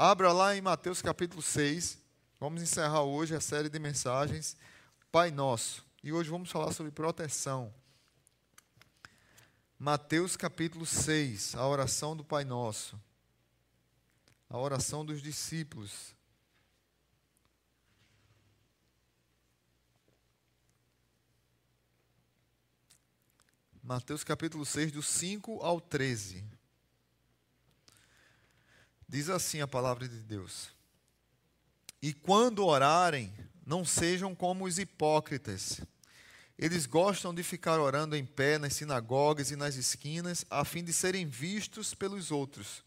Abra lá em Mateus capítulo 6. Vamos encerrar hoje a série de mensagens Pai Nosso. E hoje vamos falar sobre proteção. Mateus capítulo 6, a oração do Pai Nosso. A oração dos discípulos. Mateus capítulo 6, do 5 ao 13. Diz assim a palavra de Deus: E quando orarem, não sejam como os hipócritas. Eles gostam de ficar orando em pé nas sinagogas e nas esquinas, a fim de serem vistos pelos outros.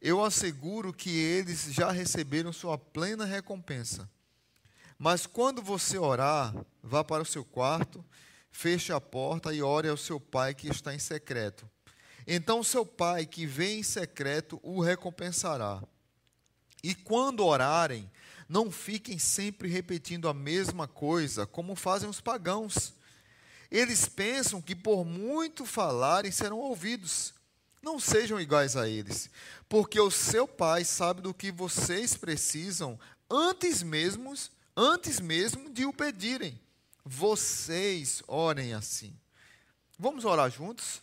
Eu asseguro que eles já receberam sua plena recompensa. Mas quando você orar, vá para o seu quarto feche a porta e ore ao seu pai que está em secreto. Então seu pai que vem em secreto o recompensará. E quando orarem, não fiquem sempre repetindo a mesma coisa, como fazem os pagãos. Eles pensam que por muito falarem serão ouvidos. Não sejam iguais a eles, porque o seu pai sabe do que vocês precisam antes mesmo, antes mesmo de o pedirem vocês orem assim. Vamos orar juntos?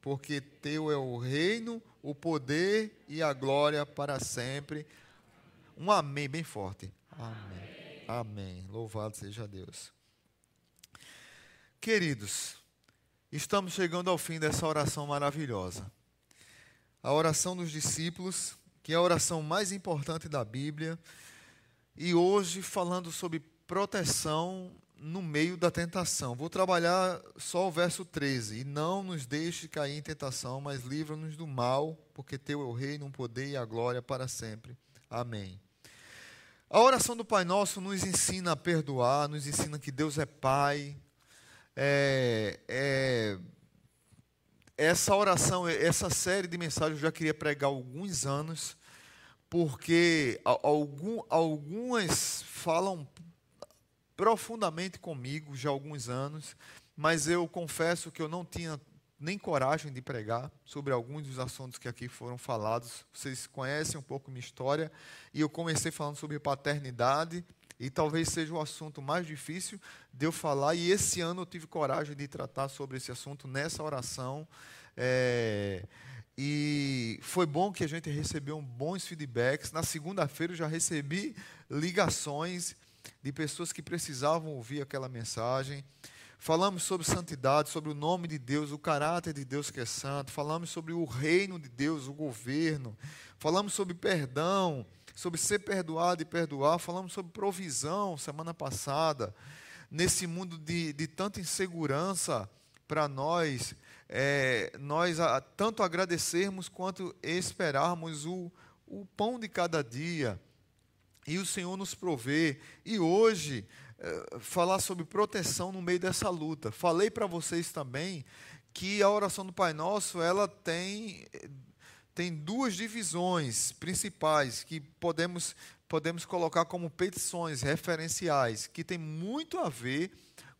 porque teu é o reino, o poder e a glória para sempre. Um amém bem forte. Amém. Amém. Louvado seja Deus. Queridos, estamos chegando ao fim dessa oração maravilhosa. A oração dos discípulos, que é a oração mais importante da Bíblia, e hoje falando sobre proteção no meio da tentação. Vou trabalhar só o verso 13. E não nos deixe cair em tentação, mas livra-nos do mal, porque teu é o reino, o poder e a glória para sempre. Amém. A oração do Pai Nosso nos ensina a perdoar, nos ensina que Deus é Pai. É, é, essa oração, essa série de mensagens eu já queria pregar há alguns anos, porque algum, algumas falam profundamente comigo já há alguns anos, mas eu confesso que eu não tinha nem coragem de pregar sobre alguns dos assuntos que aqui foram falados. Vocês conhecem um pouco minha história, e eu comecei falando sobre paternidade, e talvez seja o assunto mais difícil de eu falar, e esse ano eu tive coragem de tratar sobre esse assunto nessa oração. É, e foi bom que a gente recebeu bons feedbacks. Na segunda-feira eu já recebi ligações de pessoas que precisavam ouvir aquela mensagem. Falamos sobre santidade, sobre o nome de Deus, o caráter de Deus que é santo. Falamos sobre o reino de Deus, o governo. Falamos sobre perdão, sobre ser perdoado e perdoar. Falamos sobre provisão semana passada. Nesse mundo de, de tanta insegurança para nós, é, nós a, tanto agradecermos quanto esperarmos o, o pão de cada dia e o Senhor nos provê. E hoje, eh, falar sobre proteção no meio dessa luta. Falei para vocês também que a oração do Pai Nosso, ela tem, tem duas divisões principais que podemos, podemos colocar como petições referenciais, que tem muito a ver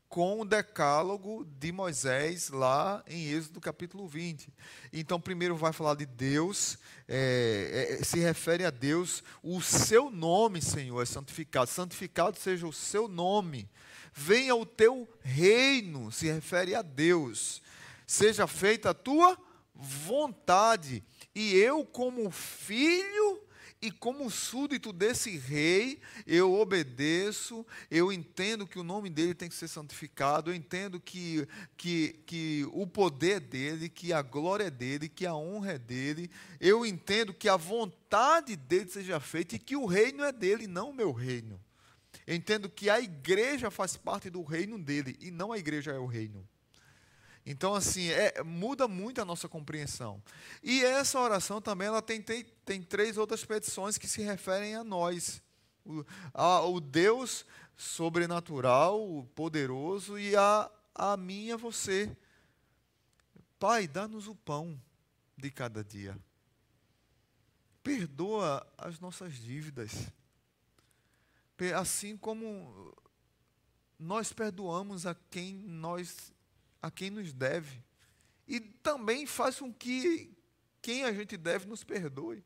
com o decálogo de Moisés lá em Êxodo capítulo 20. Então, primeiro vai falar de Deus, é, é, se refere a Deus, o seu nome, Senhor, é santificado. Santificado seja o seu nome. Venha o teu reino, se refere a Deus. Seja feita a tua vontade. E eu, como filho, e como súdito desse rei, eu obedeço, eu entendo que o nome dele tem que ser santificado, eu entendo que, que, que o poder é dele, que a glória é dele, que a honra é dele, eu entendo que a vontade dele seja feita e que o reino é dele, não o meu reino. Eu entendo que a igreja faz parte do reino dele e não a igreja é o reino. Então, assim, é, muda muito a nossa compreensão. E essa oração também ela tem, tem, tem três outras petições que se referem a nós. O, a, o Deus sobrenatural, poderoso, e a, a mim e a você. Pai, dá-nos o pão de cada dia. Perdoa as nossas dívidas. Assim como nós perdoamos a quem nós a quem nos deve. E também faz com que quem a gente deve nos perdoe.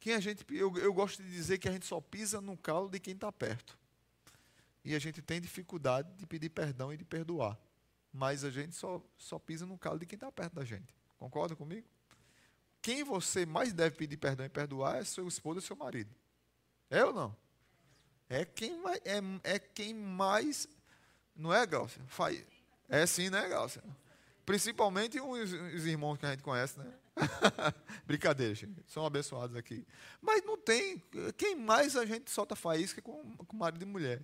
Quem a gente, eu, eu gosto de dizer que a gente só pisa no calo de quem está perto. E a gente tem dificuldade de pedir perdão e de perdoar. Mas a gente só, só pisa no calo de quem está perto da gente. Concorda comigo? Quem você mais deve pedir perdão e perdoar é seu esposo e seu marido. É ou não? É quem, é, é quem mais. Não é, Glaucia? Faz, é sim, né, Gáucia? Principalmente os, os, irmãos que a gente conhece, né? Brincadeira, gente. São abençoados aqui. Mas não tem. Quem mais a gente solta faísca com, com marido e mulher?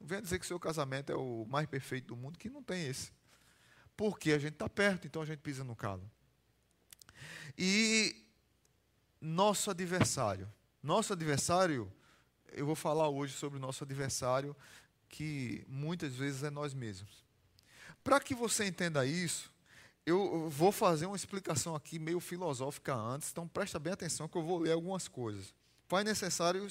Não venha dizer que o seu casamento é o mais perfeito do mundo, que não tem esse. Porque a gente está perto, então a gente pisa no calo. E nosso adversário. Nosso adversário, eu vou falar hoje sobre o nosso adversário, que muitas vezes é nós mesmos. Para que você entenda isso, eu vou fazer uma explicação aqui meio filosófica antes, então presta bem atenção que eu vou ler algumas coisas. Faz necessário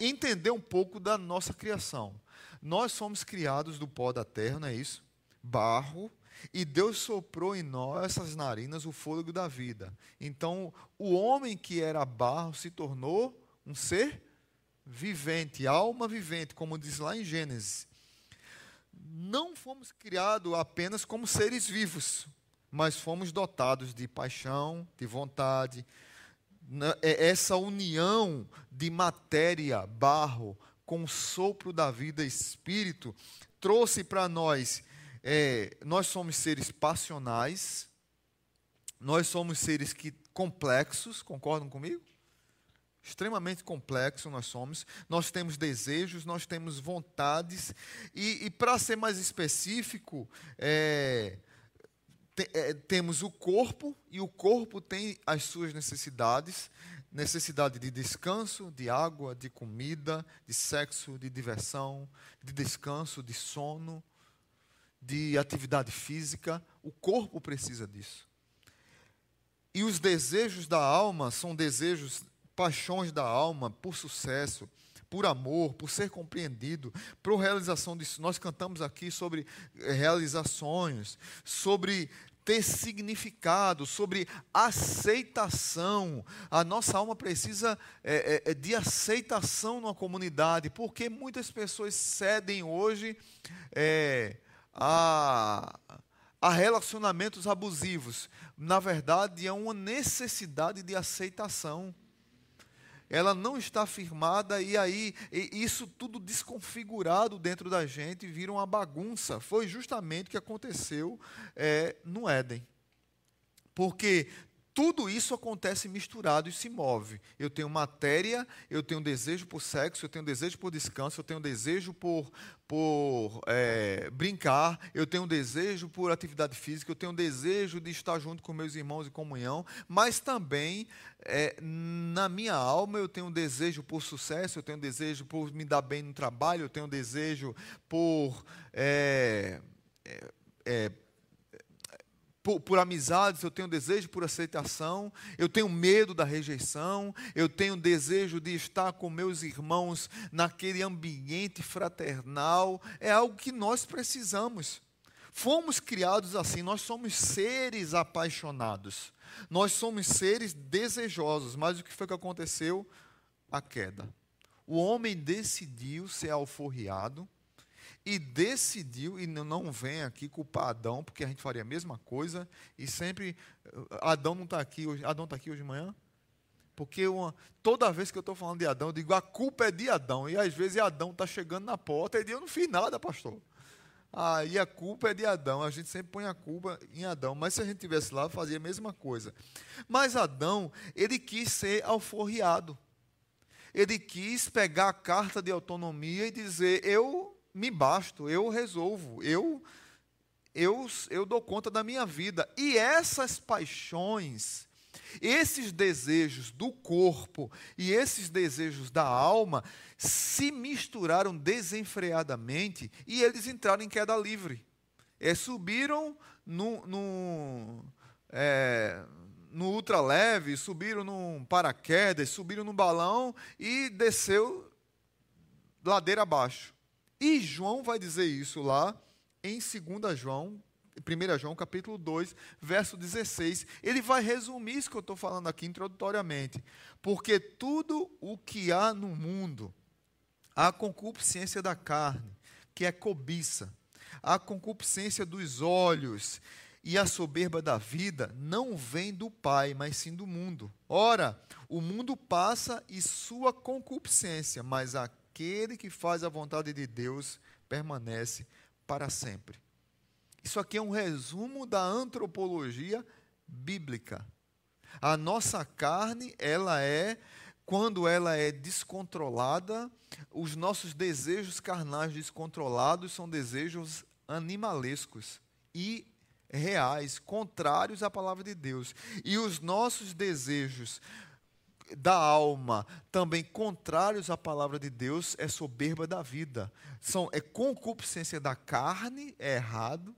entender um pouco da nossa criação. Nós somos criados do pó da terra, não é isso? Barro, e Deus soprou em nós essas narinas o fôlego da vida. Então, o homem que era barro se tornou um ser vivente, alma vivente, como diz lá em Gênesis não fomos criados apenas como seres vivos, mas fomos dotados de paixão, de vontade. É essa união de matéria, barro, com o sopro da vida, espírito, trouxe para nós. É, nós somos seres passionais, nós somos seres que complexos, concordam comigo? Extremamente complexo nós somos, nós temos desejos, nós temos vontades, e, e para ser mais específico, é, te, é, temos o corpo, e o corpo tem as suas necessidades, necessidade de descanso, de água, de comida, de sexo, de diversão, de descanso, de sono, de atividade física, o corpo precisa disso. E os desejos da alma são desejos paixões da alma, por sucesso, por amor, por ser compreendido, por realização disso. Nós cantamos aqui sobre eh, realizações, sobre ter significado, sobre aceitação. A nossa alma precisa é, é, de aceitação numa comunidade, porque muitas pessoas cedem hoje é, a, a relacionamentos abusivos. Na verdade, é uma necessidade de aceitação ela não está firmada e aí isso tudo desconfigurado dentro da gente vira uma bagunça. Foi justamente o que aconteceu é, no Éden. Porque tudo isso acontece misturado e se move. Eu tenho matéria, eu tenho desejo por sexo, eu tenho desejo por descanso, eu tenho desejo por, por é, brincar, eu tenho desejo por atividade física, eu tenho desejo de estar junto com meus irmãos em comunhão, mas também é, na minha alma eu tenho desejo por sucesso, eu tenho desejo por me dar bem no trabalho, eu tenho desejo por. É, é, é por, por, amizades, eu tenho desejo por aceitação, eu tenho medo da rejeição, eu tenho desejo de estar com meus irmãos naquele ambiente fraternal. É algo que nós precisamos. Fomos criados assim, nós somos seres apaixonados, nós somos seres desejosos, mas o que foi que aconteceu? A queda. O homem decidiu ser alforriado, e decidiu, e não vem aqui culpar Adão, porque a gente faria a mesma coisa, e sempre. Adão não está aqui hoje. Adão está aqui hoje de manhã? Porque uma, toda vez que eu estou falando de Adão, eu digo a culpa é de Adão. E às vezes Adão está chegando na porta e diz: Eu não fiz nada, pastor. Aí a culpa é de Adão. A gente sempre põe a culpa em Adão. Mas se a gente tivesse lá, fazia a mesma coisa. Mas Adão, ele quis ser alforriado. Ele quis pegar a carta de autonomia e dizer: Eu me basto, eu resolvo, eu eu, eu dou conta da minha vida. E essas paixões, esses desejos do corpo e esses desejos da alma se misturaram desenfreadamente e eles entraram em queda livre. É, subiram no, no, é, no ultraleve, subiram num paraquedas, subiram no balão e desceu ladeira abaixo. E João vai dizer isso lá em 2 João, 1 João capítulo 2, verso 16. Ele vai resumir isso que eu estou falando aqui introdutoriamente. Porque tudo o que há no mundo, a concupiscência da carne, que é cobiça, a concupiscência dos olhos e a soberba da vida não vem do Pai, mas sim do mundo. Ora, o mundo passa e sua concupiscência, mas aquele que faz a vontade de Deus permanece para sempre. Isso aqui é um resumo da antropologia bíblica. A nossa carne, ela é quando ela é descontrolada, os nossos desejos carnais descontrolados são desejos animalescos e reais, contrários à palavra de Deus. E os nossos desejos da alma, também contrários à palavra de Deus, é soberba da vida. São é concupiscência da carne, é errado.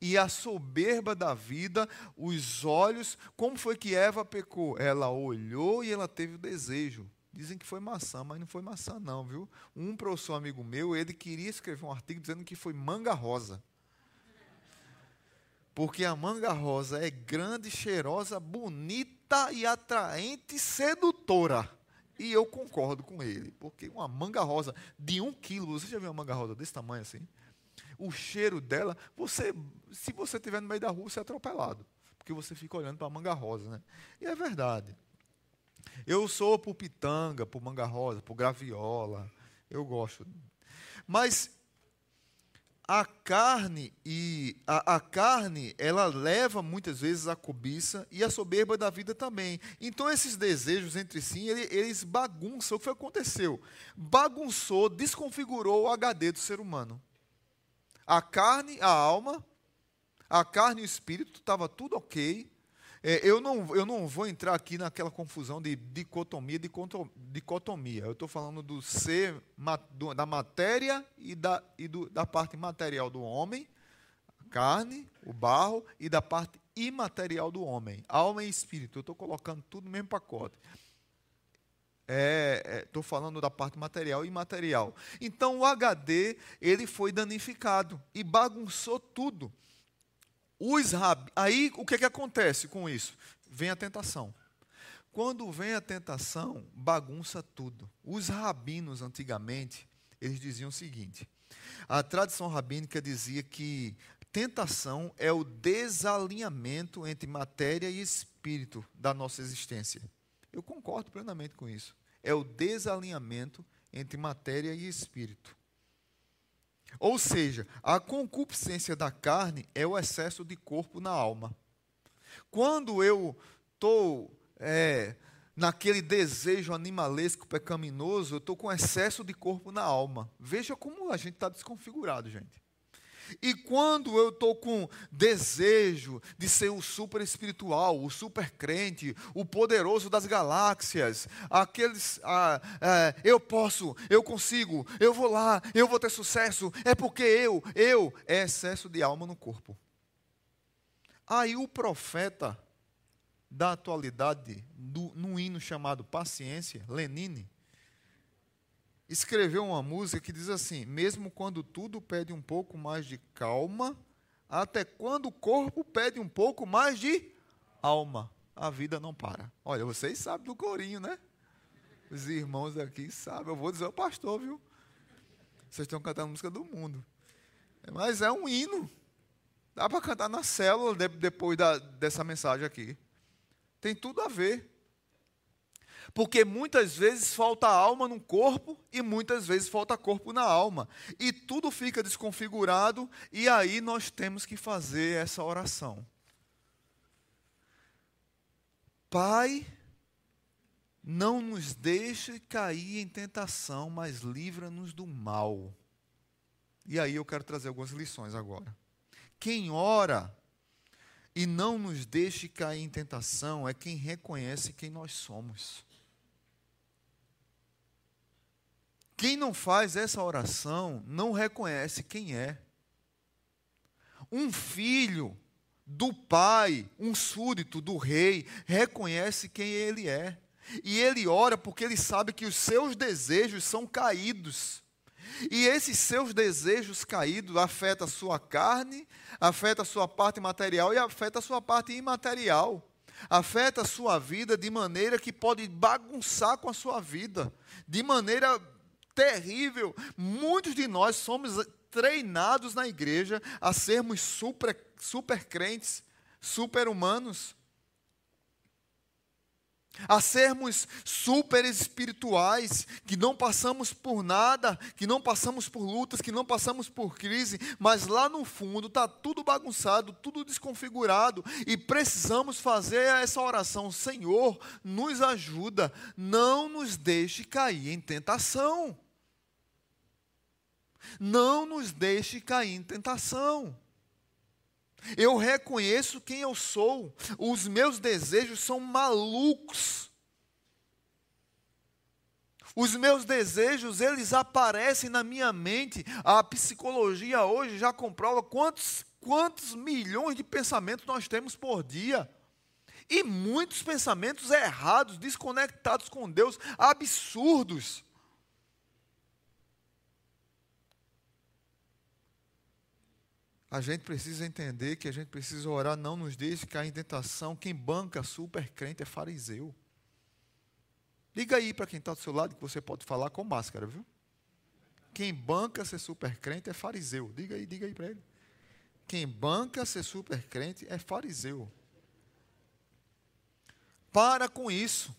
E a soberba da vida, os olhos, como foi que Eva pecou? Ela olhou e ela teve o desejo. Dizem que foi maçã, mas não foi maçã não, viu? Um professor amigo meu, ele queria escrever um artigo dizendo que foi manga rosa. Porque a manga rosa é grande, cheirosa, bonita e atraente, sedutora. E eu concordo com ele, porque uma manga rosa de um quilo, você já viu uma manga rosa desse tamanho assim? O cheiro dela, você, se você estiver no meio da rua, você é atropelado, porque você fica olhando para a manga rosa, né? E é verdade. Eu sou por pitanga, por manga rosa, por graviola, eu gosto. Mas a carne e a, a, carne ela leva muitas vezes a cobiça e a soberba da vida também. Então esses desejos entre si eles, bagunçam. O que aconteceu? Bagunçou, desconfigurou o HD do ser humano. A carne, a alma, a carne e o espírito estava tudo ok. É, eu, não, eu não vou entrar aqui naquela confusão de dicotomia, dicotomia. Eu estou falando do ser, do, da matéria e, da, e do, da parte material do homem, a carne, o barro, e da parte imaterial do homem, alma e espírito. Eu estou colocando tudo no mesmo pacote. Estou é, é, falando da parte material e imaterial. Então o HD ele foi danificado e bagunçou tudo. Os rab... Aí o que, que acontece com isso? Vem a tentação. Quando vem a tentação, bagunça tudo. Os rabinos antigamente, eles diziam o seguinte: a tradição rabínica dizia que tentação é o desalinhamento entre matéria e espírito da nossa existência. Eu concordo plenamente com isso. É o desalinhamento entre matéria e espírito. Ou seja, a concupiscência da carne é o excesso de corpo na alma. Quando eu estou é, naquele desejo animalesco pecaminoso, eu estou com excesso de corpo na alma. Veja como a gente está desconfigurado, gente. E quando eu estou com desejo de ser o super espiritual, o super crente, o poderoso das galáxias, aqueles, ah, ah, eu posso, eu consigo, eu vou lá, eu vou ter sucesso, é porque eu, eu, é excesso de alma no corpo. Aí o profeta da atualidade, do, num hino chamado Paciência, Lenine, escreveu uma música que diz assim: Mesmo quando tudo pede um pouco mais de calma, até quando o corpo pede um pouco mais de alma, a vida não para. Olha, vocês sabem do corinho, né? Os irmãos aqui sabem. Eu vou dizer ao pastor, viu? Vocês estão cantando música do mundo. Mas é um hino. Dá para cantar na célula depois da, dessa mensagem aqui. Tem tudo a ver. Porque muitas vezes falta alma no corpo e muitas vezes falta corpo na alma. E tudo fica desconfigurado e aí nós temos que fazer essa oração. Pai, não nos deixe cair em tentação, mas livra-nos do mal. E aí eu quero trazer algumas lições agora. Quem ora e não nos deixe cair em tentação é quem reconhece quem nós somos. Quem não faz essa oração não reconhece quem é. Um filho do pai, um súdito do rei, reconhece quem ele é. E ele ora porque ele sabe que os seus desejos são caídos. E esses seus desejos caídos afetam a sua carne, afeta a sua parte material e afeta a sua parte imaterial. Afeta a sua vida de maneira que pode bagunçar com a sua vida, de maneira terrível. Muitos de nós somos treinados na igreja a sermos super, super crentes, super humanos a sermos super espirituais, que não passamos por nada, que não passamos por lutas, que não passamos por crise, mas lá no fundo está tudo bagunçado, tudo desconfigurado, e precisamos fazer essa oração: Senhor, nos ajuda, não nos deixe cair em tentação. Não nos deixe cair em tentação. Eu reconheço quem eu sou. Os meus desejos são malucos. Os meus desejos, eles aparecem na minha mente. A psicologia hoje já comprova quantos, quantos milhões de pensamentos nós temos por dia. E muitos pensamentos errados, desconectados com Deus, absurdos. A gente precisa entender que a gente precisa orar, não nos deixe cair em tentação. Quem banca super crente é fariseu. Liga aí para quem está do seu lado que você pode falar com máscara, viu? Quem banca ser super crente é fariseu. Diga aí, diga aí para ele. Quem banca ser super crente é fariseu. Para com isso.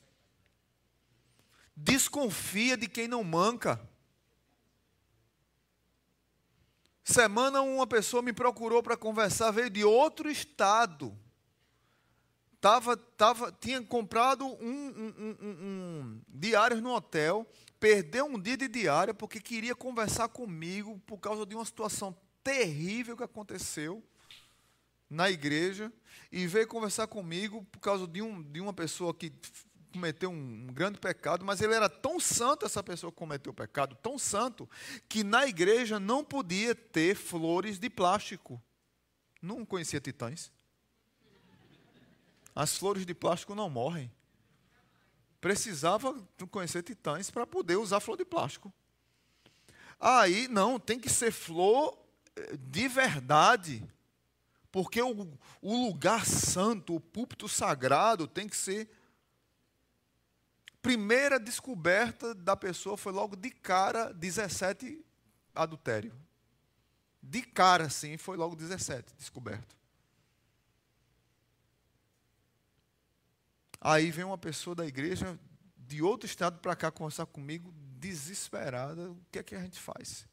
Desconfia de quem não manca. Semana uma pessoa me procurou para conversar, veio de outro estado. Tava, tava, tinha comprado um, um, um, um diário no hotel, perdeu um dia de diária porque queria conversar comigo por causa de uma situação terrível que aconteceu na igreja e veio conversar comigo por causa de, um, de uma pessoa que cometeu um grande pecado, mas ele era tão santo, essa pessoa que cometeu o pecado, tão santo, que na igreja não podia ter flores de plástico. Não conhecia titãs. As flores de plástico não morrem. Precisava conhecer titãs para poder usar flor de plástico. Aí, não, tem que ser flor eh, de verdade. Porque o, o lugar santo, o púlpito sagrado, tem que ser primeira descoberta da pessoa foi logo de cara 17 adultério. De cara, sim, foi logo 17 descoberto. Aí vem uma pessoa da igreja de outro estado para cá conversar comigo, desesperada. O que é que a gente faz?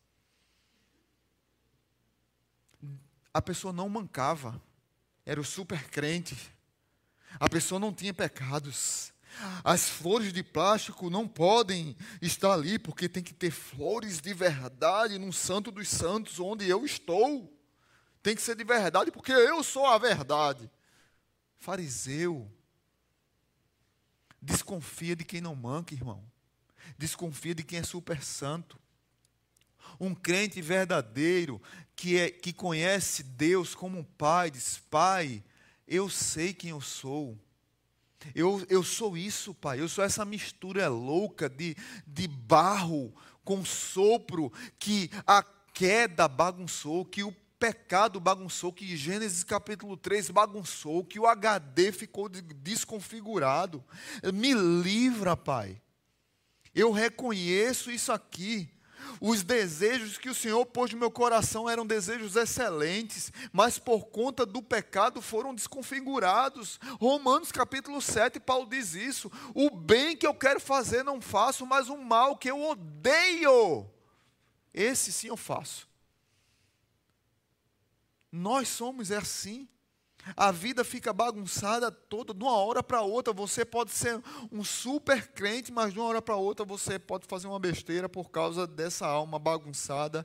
A pessoa não mancava, era o super crente. A pessoa não tinha pecados. As flores de plástico não podem estar ali, porque tem que ter flores de verdade num santo dos santos, onde eu estou. Tem que ser de verdade, porque eu sou a verdade. Fariseu. Desconfia de quem não manca, irmão. Desconfia de quem é super santo. Um crente verdadeiro que, é, que conhece Deus como um pai, diz: Pai, eu sei quem eu sou. Eu, eu sou isso, Pai. Eu sou essa mistura louca de, de barro com sopro que a queda bagunçou, que o pecado bagunçou, que Gênesis capítulo 3 bagunçou, que o HD ficou desconfigurado. Me livra, Pai. Eu reconheço isso aqui. Os desejos que o Senhor pôs no meu coração eram desejos excelentes, mas por conta do pecado foram desconfigurados. Romanos capítulo 7, Paulo diz isso: o bem que eu quero fazer não faço, mas o mal que eu odeio, esse sim eu faço. Nós somos assim. A vida fica bagunçada toda, de uma hora para outra. Você pode ser um super crente, mas de uma hora para outra você pode fazer uma besteira por causa dessa alma bagunçada.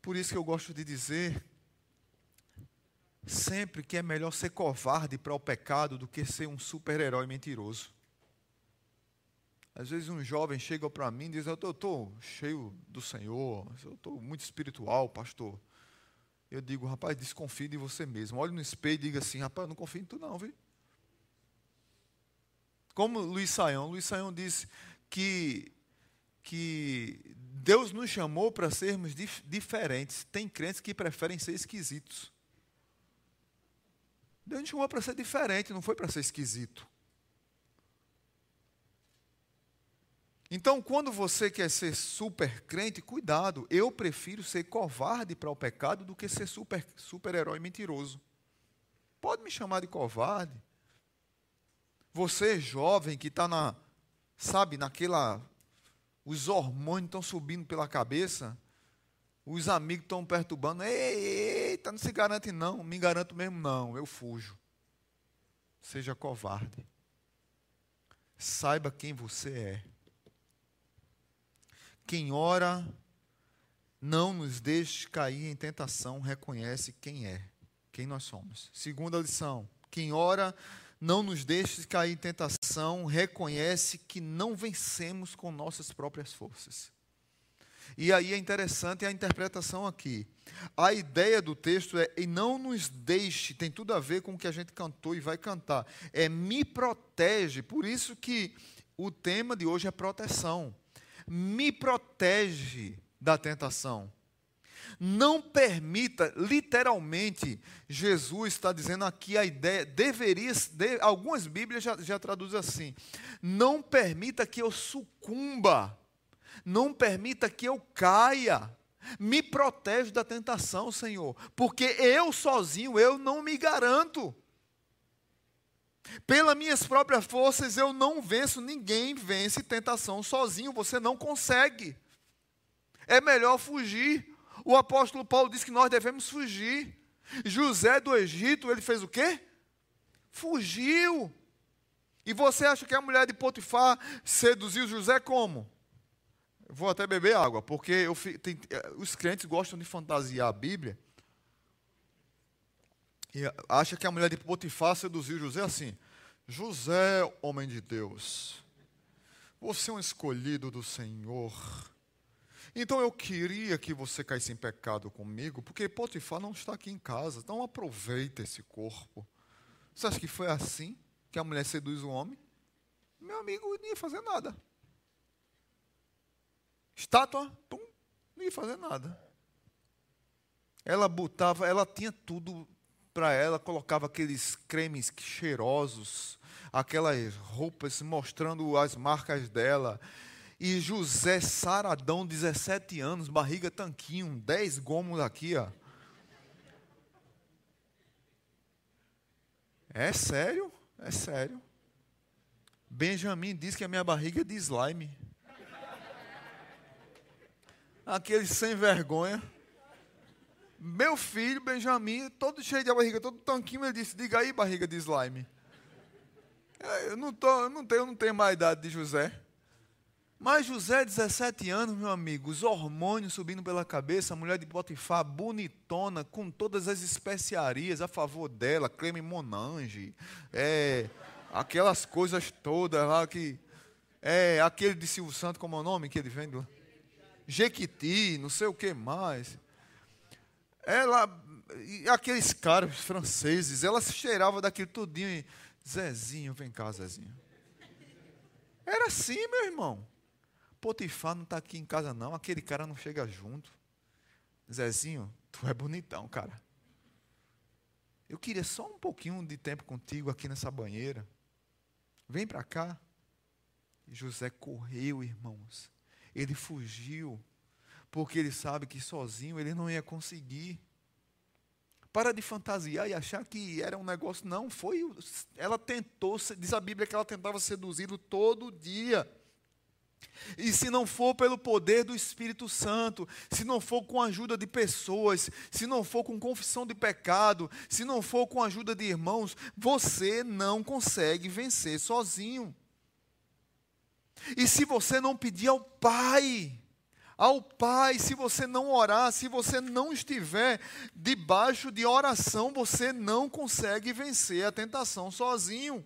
Por isso que eu gosto de dizer sempre que é melhor ser covarde para o pecado do que ser um super-herói mentiroso. Às vezes um jovem chega para mim e diz: Eu estou cheio do Senhor, eu estou muito espiritual, pastor. Eu digo, rapaz, desconfie de você mesmo. Olhe no espelho e diga assim: rapaz, eu não confio em tu, não, viu? Como Luiz Saião, Luiz Saião disse que, que Deus nos chamou para sermos dif diferentes. Tem crentes que preferem ser esquisitos. Deus nos chamou para ser diferente, não foi para ser esquisito. Então, quando você quer ser super crente, cuidado. Eu prefiro ser covarde para o pecado do que ser super super-herói mentiroso. Pode me chamar de covarde. Você jovem que está na, sabe, naquela, os hormônios estão subindo pela cabeça, os amigos estão perturbando. Eita, não se garante não, me garanto mesmo não, eu fujo. Seja covarde. Saiba quem você é. Quem ora, não nos deixe cair em tentação, reconhece quem é, quem nós somos. Segunda lição: quem ora, não nos deixe cair em tentação, reconhece que não vencemos com nossas próprias forças. E aí é interessante a interpretação aqui. A ideia do texto é, e não nos deixe, tem tudo a ver com o que a gente cantou e vai cantar. É me protege. Por isso que o tema de hoje é proteção me protege da tentação. Não permita, literalmente, Jesus está dizendo aqui a ideia, deveria, de, algumas Bíblias já, já traduzem assim: não permita que eu sucumba, não permita que eu caia, me protege da tentação, Senhor, porque eu sozinho, eu não me garanto. Pelas minhas próprias forças eu não venço, ninguém vence tentação sozinho, você não consegue. É melhor fugir. O apóstolo Paulo diz que nós devemos fugir. José do Egito, ele fez o quê? Fugiu. E você acha que a mulher de Potifar seduziu José como? Vou até beber água, porque eu, tem, eh, os crentes gostam de fantasiar a Bíblia e acha que a mulher de Potifar seduziu José assim: José, homem de Deus, você é um escolhido do Senhor. Então eu queria que você caísse em pecado comigo, porque Potifar não está aqui em casa. Então aproveita esse corpo. Você acha que foi assim que a mulher seduz o homem? Meu amigo não ia fazer nada. Estátua, pum, não ia fazer nada. Ela botava, ela tinha tudo para ela, colocava aqueles cremes cheirosos, aquelas roupas mostrando as marcas dela. E José Saradão, 17 anos, barriga tanquinho, 10 gomos aqui, ó. É sério? É sério. Benjamin diz que a minha barriga é de slime. Aquele sem vergonha. Meu filho, Benjamin, todo cheio de barriga, todo tanquinho, ele disse: Diga aí, barriga de slime. É, eu não, tô, eu não, tenho, eu não tenho mais idade de José. Mas José, 17 anos, meu amigo, os hormônios subindo pela cabeça, a mulher de Potifar, bonitona, com todas as especiarias a favor dela, creme Monange, é, aquelas coisas todas lá que. É, aquele de Silvio Santo, como é o nome que ele vende? Jequiti, não sei o que mais. Ela, aqueles caras franceses, ela se cheirava daquilo tudinho e, Zezinho, vem cá, Zezinho. Era assim, meu irmão. Potifar não está aqui em casa, não. Aquele cara não chega junto. Zezinho, tu é bonitão, cara. Eu queria só um pouquinho de tempo contigo aqui nessa banheira. Vem para cá. José correu, irmãos. Ele fugiu porque ele sabe que sozinho ele não ia conseguir. Para de fantasiar e achar que era um negócio. Não, foi. Ela tentou, diz a Bíblia que ela tentava seduzi-lo todo dia. E se não for pelo poder do Espírito Santo, se não for com a ajuda de pessoas, se não for com confissão de pecado, se não for com a ajuda de irmãos, você não consegue vencer sozinho. E se você não pedir ao Pai, ao Pai. Se você não orar, se você não estiver debaixo de oração, você não consegue vencer a tentação sozinho.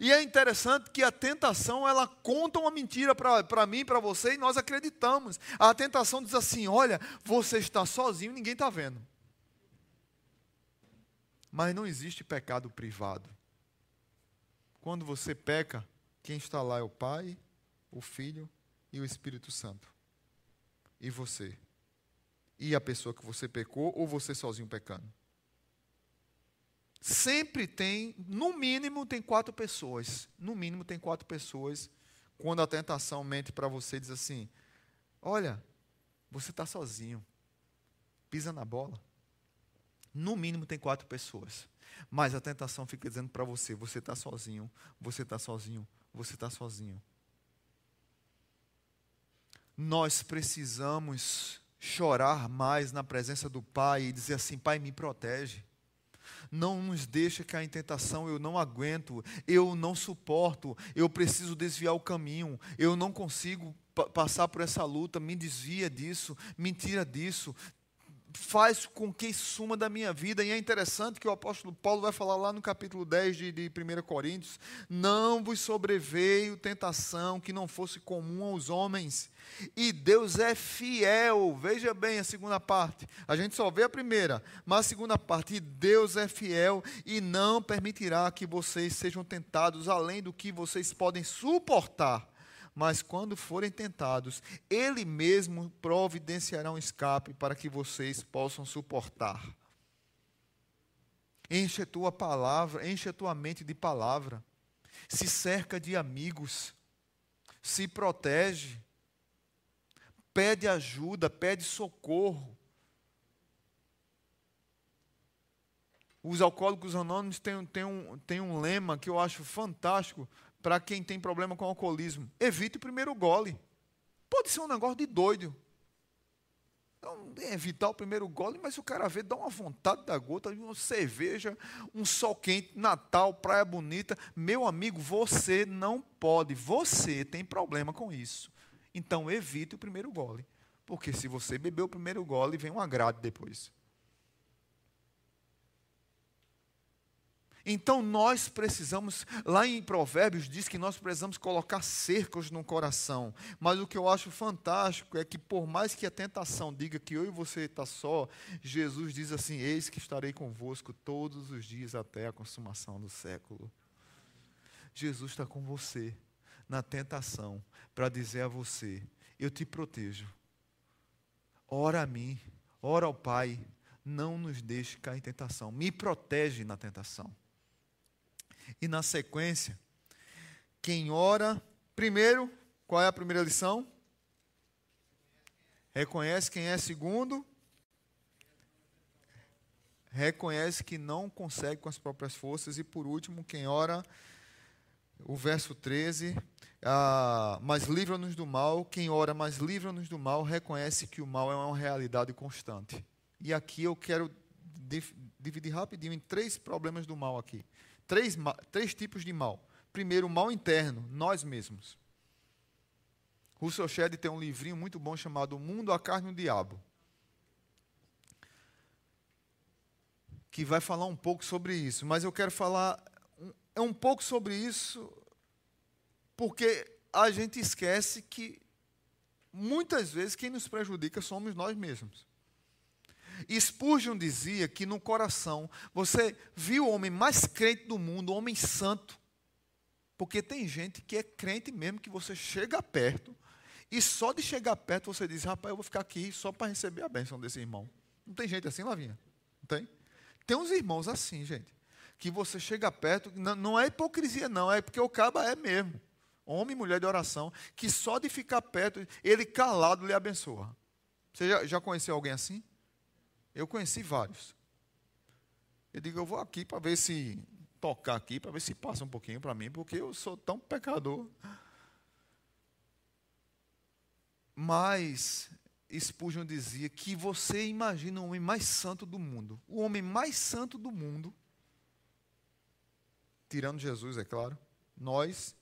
E é interessante que a tentação, ela conta uma mentira para mim, para você, e nós acreditamos. A tentação diz assim: olha, você está sozinho, ninguém está vendo. Mas não existe pecado privado. Quando você peca, quem está lá é o Pai, o Filho e o Espírito Santo. E você? E a pessoa que você pecou ou você sozinho pecando? Sempre tem, no mínimo, tem quatro pessoas. No mínimo, tem quatro pessoas. Quando a tentação mente para você, diz assim: Olha, você está sozinho. Pisa na bola. No mínimo, tem quatro pessoas. Mas a tentação fica dizendo para você: Você está sozinho, você está sozinho, você está sozinho nós precisamos chorar mais na presença do Pai e dizer assim: Pai, me protege. Não nos deixa cair em tentação, eu não aguento, eu não suporto, eu preciso desviar o caminho, eu não consigo passar por essa luta, me desvia disso, me tira disso, faz com que suma da minha vida. E é interessante que o apóstolo Paulo vai falar lá no capítulo 10 de, de 1 Coríntios: Não vos sobreveio tentação que não fosse comum aos homens. E Deus é fiel. Veja bem a segunda parte. A gente só vê a primeira, mas a segunda parte. E Deus é fiel e não permitirá que vocês sejam tentados além do que vocês podem suportar mas quando forem tentados, Ele mesmo providenciará um escape para que vocês possam suportar. Enche a tua palavra, enche a tua mente de palavra. Se cerca de amigos. Se protege. Pede ajuda, pede socorro. Os alcoólicos anônimos têm, têm, um, têm um lema que eu acho fantástico para quem tem problema com alcoolismo. Evite o primeiro gole. Pode ser um negócio de doido. Então, evitar o primeiro gole, mas o cara vê, dá uma vontade da gota, uma cerveja, um sol quente, Natal, praia bonita. Meu amigo, você não pode, você tem problema com isso. Então, evite o primeiro gole. Porque se você beber o primeiro gole, vem um agrado depois. Então nós precisamos, lá em Provérbios diz que nós precisamos colocar cercos no coração. Mas o que eu acho fantástico é que por mais que a tentação diga que eu e você está só, Jesus diz assim: Eis que estarei convosco todos os dias até a consumação do século. Jesus está com você na tentação para dizer a você: Eu te protejo. Ora a mim, ora ao Pai, não nos deixe cair em tentação. Me protege na tentação. E na sequência, quem ora, primeiro, qual é a primeira lição? Reconhece quem é segundo. Reconhece que não consegue com as próprias forças. E por último, quem ora, o verso 13, ah, mas livra-nos do mal. Quem ora, mas livra-nos do mal, reconhece que o mal é uma realidade constante. E aqui eu quero dividir rapidinho em três problemas do mal aqui. Três, três tipos de mal. Primeiro, o mal interno, nós mesmos. Russell Shedd tem um livrinho muito bom chamado O Mundo, a Carne e o Diabo. Que vai falar um pouco sobre isso. Mas eu quero falar é um pouco sobre isso porque a gente esquece que muitas vezes quem nos prejudica somos nós mesmos. Spurgeon dizia que no coração você viu o homem mais crente do mundo, o homem santo. Porque tem gente que é crente mesmo, que você chega perto, e só de chegar perto você diz: rapaz, eu vou ficar aqui só para receber a bênção desse irmão. Não tem gente assim, Lavinha? Não tem? Tem uns irmãos assim, gente, que você chega perto, não, não é hipocrisia, não, é porque o caba é mesmo. Homem e mulher de oração, que só de ficar perto, ele calado lhe abençoa. Você já, já conheceu alguém assim? Eu conheci vários. Eu digo, eu vou aqui para ver se tocar aqui, para ver se passa um pouquinho para mim, porque eu sou tão pecador. Mas Spurgeon dizia que você imagina o homem mais santo do mundo, o homem mais santo do mundo, tirando Jesus, é claro, nós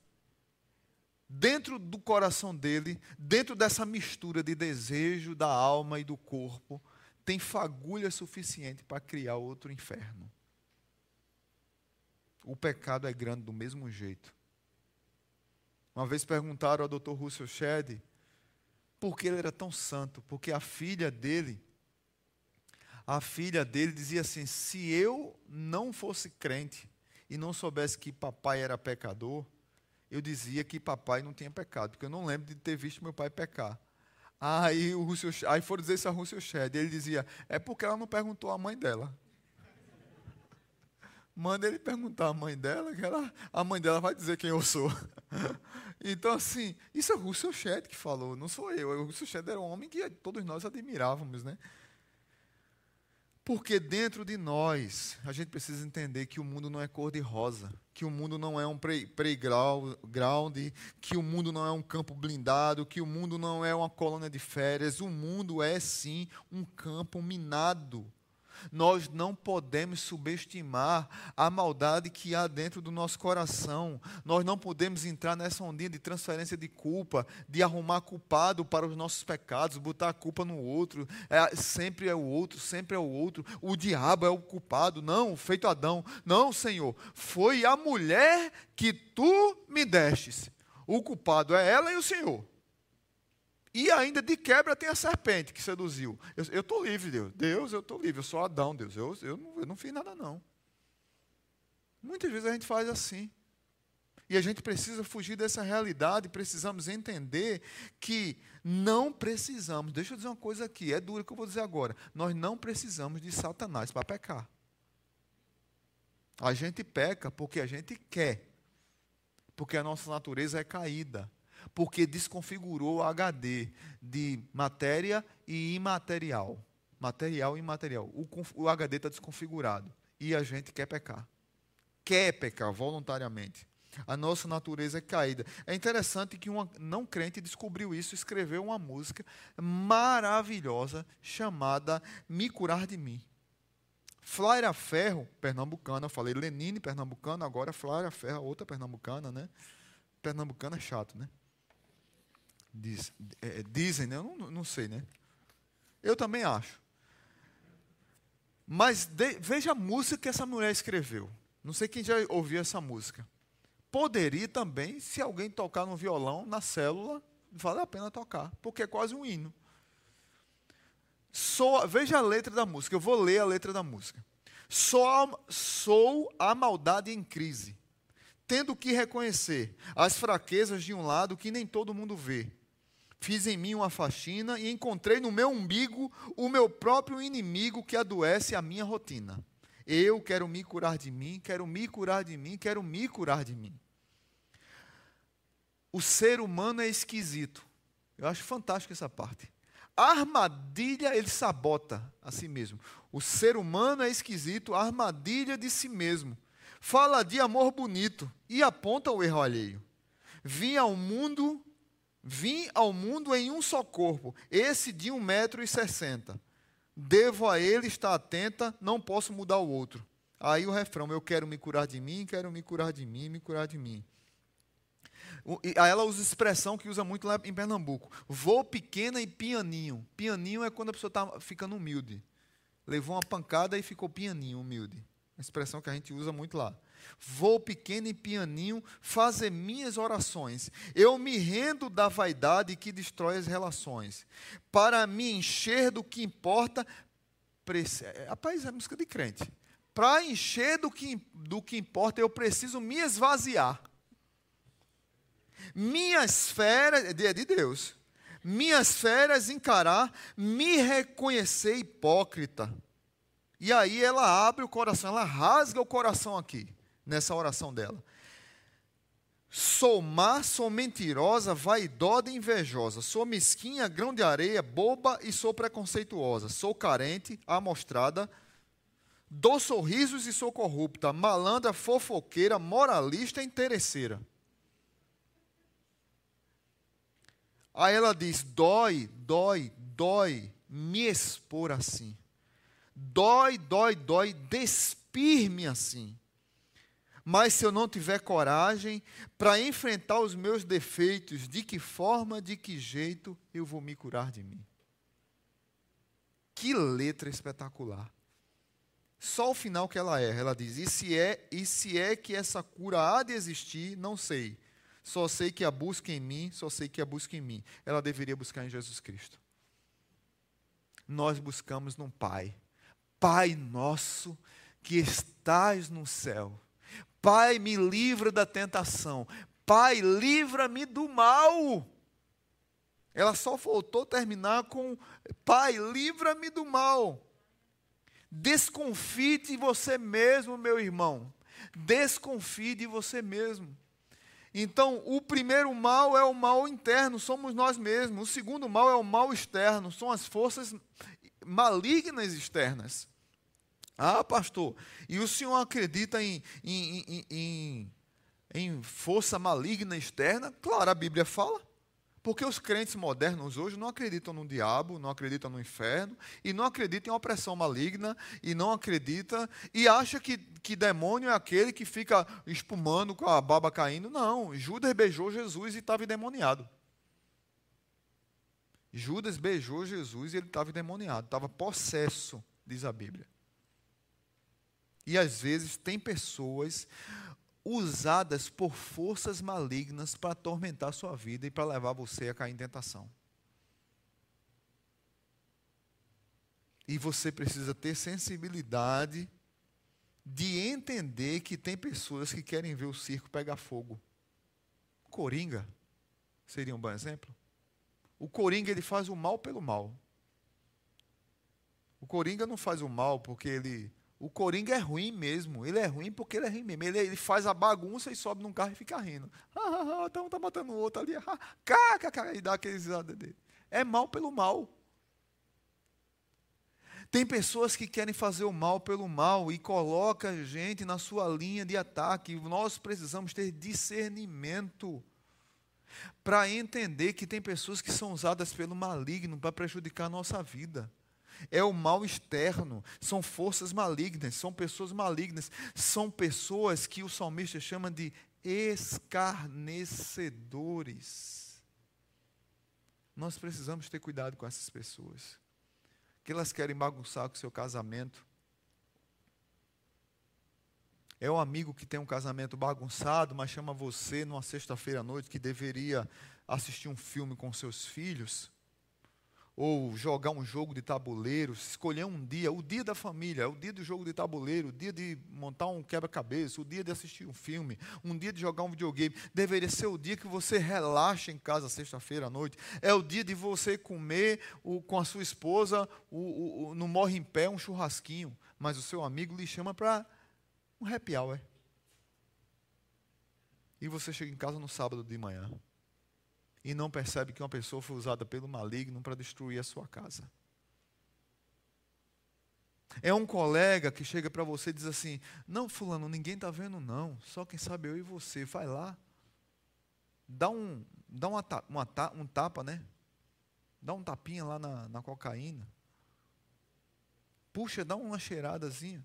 dentro do coração dele, dentro dessa mistura de desejo da alma e do corpo, tem fagulha suficiente para criar outro inferno. O pecado é grande do mesmo jeito. Uma vez perguntaram ao Dr. Russell Shedd por que ele era tão santo, porque a filha dele, a filha dele dizia assim: se eu não fosse crente e não soubesse que papai era pecador, eu dizia que papai não tinha pecado, porque eu não lembro de ter visto meu pai pecar. Aí, o Russell, aí foram dizer isso a Russell Shedd, ele dizia, é porque ela não perguntou à mãe dela. Manda ele perguntar à mãe dela, que ela, a mãe dela vai dizer quem eu sou. Então, assim, isso é o Russell Shedd que falou, não sou eu. O Russell Shedd era um homem que todos nós admirávamos, né? Porque dentro de nós, a gente precisa entender que o mundo não é cor-de-rosa, que o mundo não é um playground, que o mundo não é um campo blindado, que o mundo não é uma colônia de férias. O mundo é, sim, um campo minado nós não podemos subestimar a maldade que há dentro do nosso coração. Nós não podemos entrar nessa ondinha de transferência de culpa, de arrumar culpado para os nossos pecados, botar a culpa no outro. É, sempre é o outro, sempre é o outro. O diabo é o culpado. Não, feito Adão. Não, Senhor. Foi a mulher que tu me destes. O culpado é ela e o Senhor. E ainda de quebra tem a serpente que seduziu. Eu estou livre, Deus. Deus, eu estou livre. Eu sou Adão, Deus. Eu, eu, não, eu não fiz nada, não. Muitas vezes a gente faz assim. E a gente precisa fugir dessa realidade, precisamos entender que não precisamos, deixa eu dizer uma coisa aqui, é duro que eu vou dizer agora, nós não precisamos de Satanás para pecar. A gente peca porque a gente quer, porque a nossa natureza é caída porque desconfigurou o HD de matéria e imaterial. Material e imaterial. O, o HD está desconfigurado. E a gente quer pecar. Quer pecar voluntariamente. A nossa natureza é caída. É interessante que um não crente descobriu isso, escreveu uma música maravilhosa chamada Me Curar de Mim. Flaira Ferro, pernambucana, eu falei Lenine, pernambucana, agora Flaira Ferro, outra pernambucana, né? Pernambucana é chato, né? Diz, é, dizem, né? eu não, não sei, né? Eu também acho. Mas de, veja a música que essa mulher escreveu. Não sei quem já ouviu essa música. Poderia também, se alguém tocar no violão, na célula, vale a pena tocar, porque é quase um hino. Veja a letra da música, eu vou ler a letra da música. Sou, sou a maldade em crise, tendo que reconhecer as fraquezas de um lado que nem todo mundo vê Fiz em mim uma faxina e encontrei no meu umbigo o meu próprio inimigo que adoece a minha rotina. Eu quero me curar de mim, quero me curar de mim, quero me curar de mim. O ser humano é esquisito. Eu acho fantástico essa parte. A armadilha ele sabota a si mesmo. O ser humano é esquisito, a armadilha de si mesmo. Fala de amor bonito e aponta o erro alheio. Vim ao mundo Vim ao mundo em um só corpo, esse de um metro e sessenta. Devo a ele estar atenta, não posso mudar o outro. Aí o refrão, eu quero me curar de mim, quero me curar de mim, me curar de mim. Aí ela usa expressão que usa muito lá em Pernambuco. Vou pequena e pianinho. Pianinho é quando a pessoa está ficando humilde. Levou uma pancada e ficou pianinho, humilde. Uma expressão que a gente usa muito lá. Vou pequeno e pianinho fazer minhas orações. Eu me rendo da vaidade que destrói as relações. Para me encher do que importa. Prece... Rapaz, é música de crente. Para encher do que, do que importa, eu preciso me esvaziar. Minhas férias, é de Deus. Minhas férias encarar, me reconhecer hipócrita. E aí ela abre o coração, ela rasga o coração aqui nessa oração dela. Sou má, sou mentirosa, vaidosa e invejosa. Sou mesquinha, grão de areia, boba e sou preconceituosa. Sou carente, amostrada, dou sorrisos e sou corrupta, malandra, fofoqueira, moralista e interesseira. Aí ela diz: dói, dói, dói me expor assim. Dói, dói, dói despir-me assim. Mas se eu não tiver coragem para enfrentar os meus defeitos, de que forma, de que jeito eu vou me curar de mim? Que letra espetacular. Só o final que ela erra. Ela diz: e se, é, e se é que essa cura há de existir, não sei. Só sei que a busca em mim, só sei que a busca em mim. Ela deveria buscar em Jesus Cristo. Nós buscamos num Pai. Pai nosso que estás no céu. Pai, me livra da tentação. Pai, livra-me do mal. Ela só faltou terminar com: Pai, livra-me do mal. Desconfie de você mesmo, meu irmão. Desconfie de você mesmo. Então, o primeiro mal é o mal interno, somos nós mesmos. O segundo mal é o mal externo, são as forças malignas externas. Ah, pastor, e o senhor acredita em, em, em, em, força maligna externa? Claro, a Bíblia fala. Porque os crentes modernos hoje não acreditam no diabo, não acreditam no inferno, e não acreditam em opressão maligna, e não acreditam, e acha que, que demônio é aquele que fica espumando com a baba caindo. Não, Judas beijou Jesus e estava endemoniado. Judas beijou Jesus e ele estava endemoniado, estava possesso, diz a Bíblia. E às vezes tem pessoas usadas por forças malignas para atormentar a sua vida e para levar você a cair em tentação. E você precisa ter sensibilidade de entender que tem pessoas que querem ver o circo pegar fogo. Coringa seria um bom exemplo. O Coringa ele faz o mal pelo mal. O Coringa não faz o mal porque ele o Coringa é ruim mesmo. Ele é ruim porque ele é ruim mesmo. Ele, ele faz a bagunça e sobe num carro e fica rindo. Ah, então tá matando o outro ali. Ah, e dá aqueles dele. É mal pelo mal. Tem pessoas que querem fazer o mal pelo mal e coloca a gente na sua linha de ataque. Nós precisamos ter discernimento para entender que tem pessoas que são usadas pelo maligno para prejudicar a nossa vida é o mal externo, são forças malignas, são pessoas malignas, são pessoas que o salmista chama de escarnecedores. Nós precisamos ter cuidado com essas pessoas, que elas querem bagunçar com o seu casamento. É o amigo que tem um casamento bagunçado, mas chama você numa sexta-feira à noite que deveria assistir um filme com seus filhos ou jogar um jogo de tabuleiro, escolher um dia, o dia da família, o dia do jogo de tabuleiro, o dia de montar um quebra-cabeça, o dia de assistir um filme, um dia de jogar um videogame, deveria ser o dia que você relaxa em casa sexta-feira à noite. É o dia de você comer o, com a sua esposa, o, o, no morre em pé, um churrasquinho, mas o seu amigo lhe chama para um happy hour. E você chega em casa no sábado de manhã e não percebe que uma pessoa foi usada pelo maligno para destruir a sua casa. É um colega que chega para você e diz assim: Não, Fulano, ninguém está vendo, não. Só quem sabe eu e você. Vai lá. Dá um, dá uma, uma, um tapa, né? Dá um tapinha lá na, na cocaína. Puxa, dá uma cheiradazinha.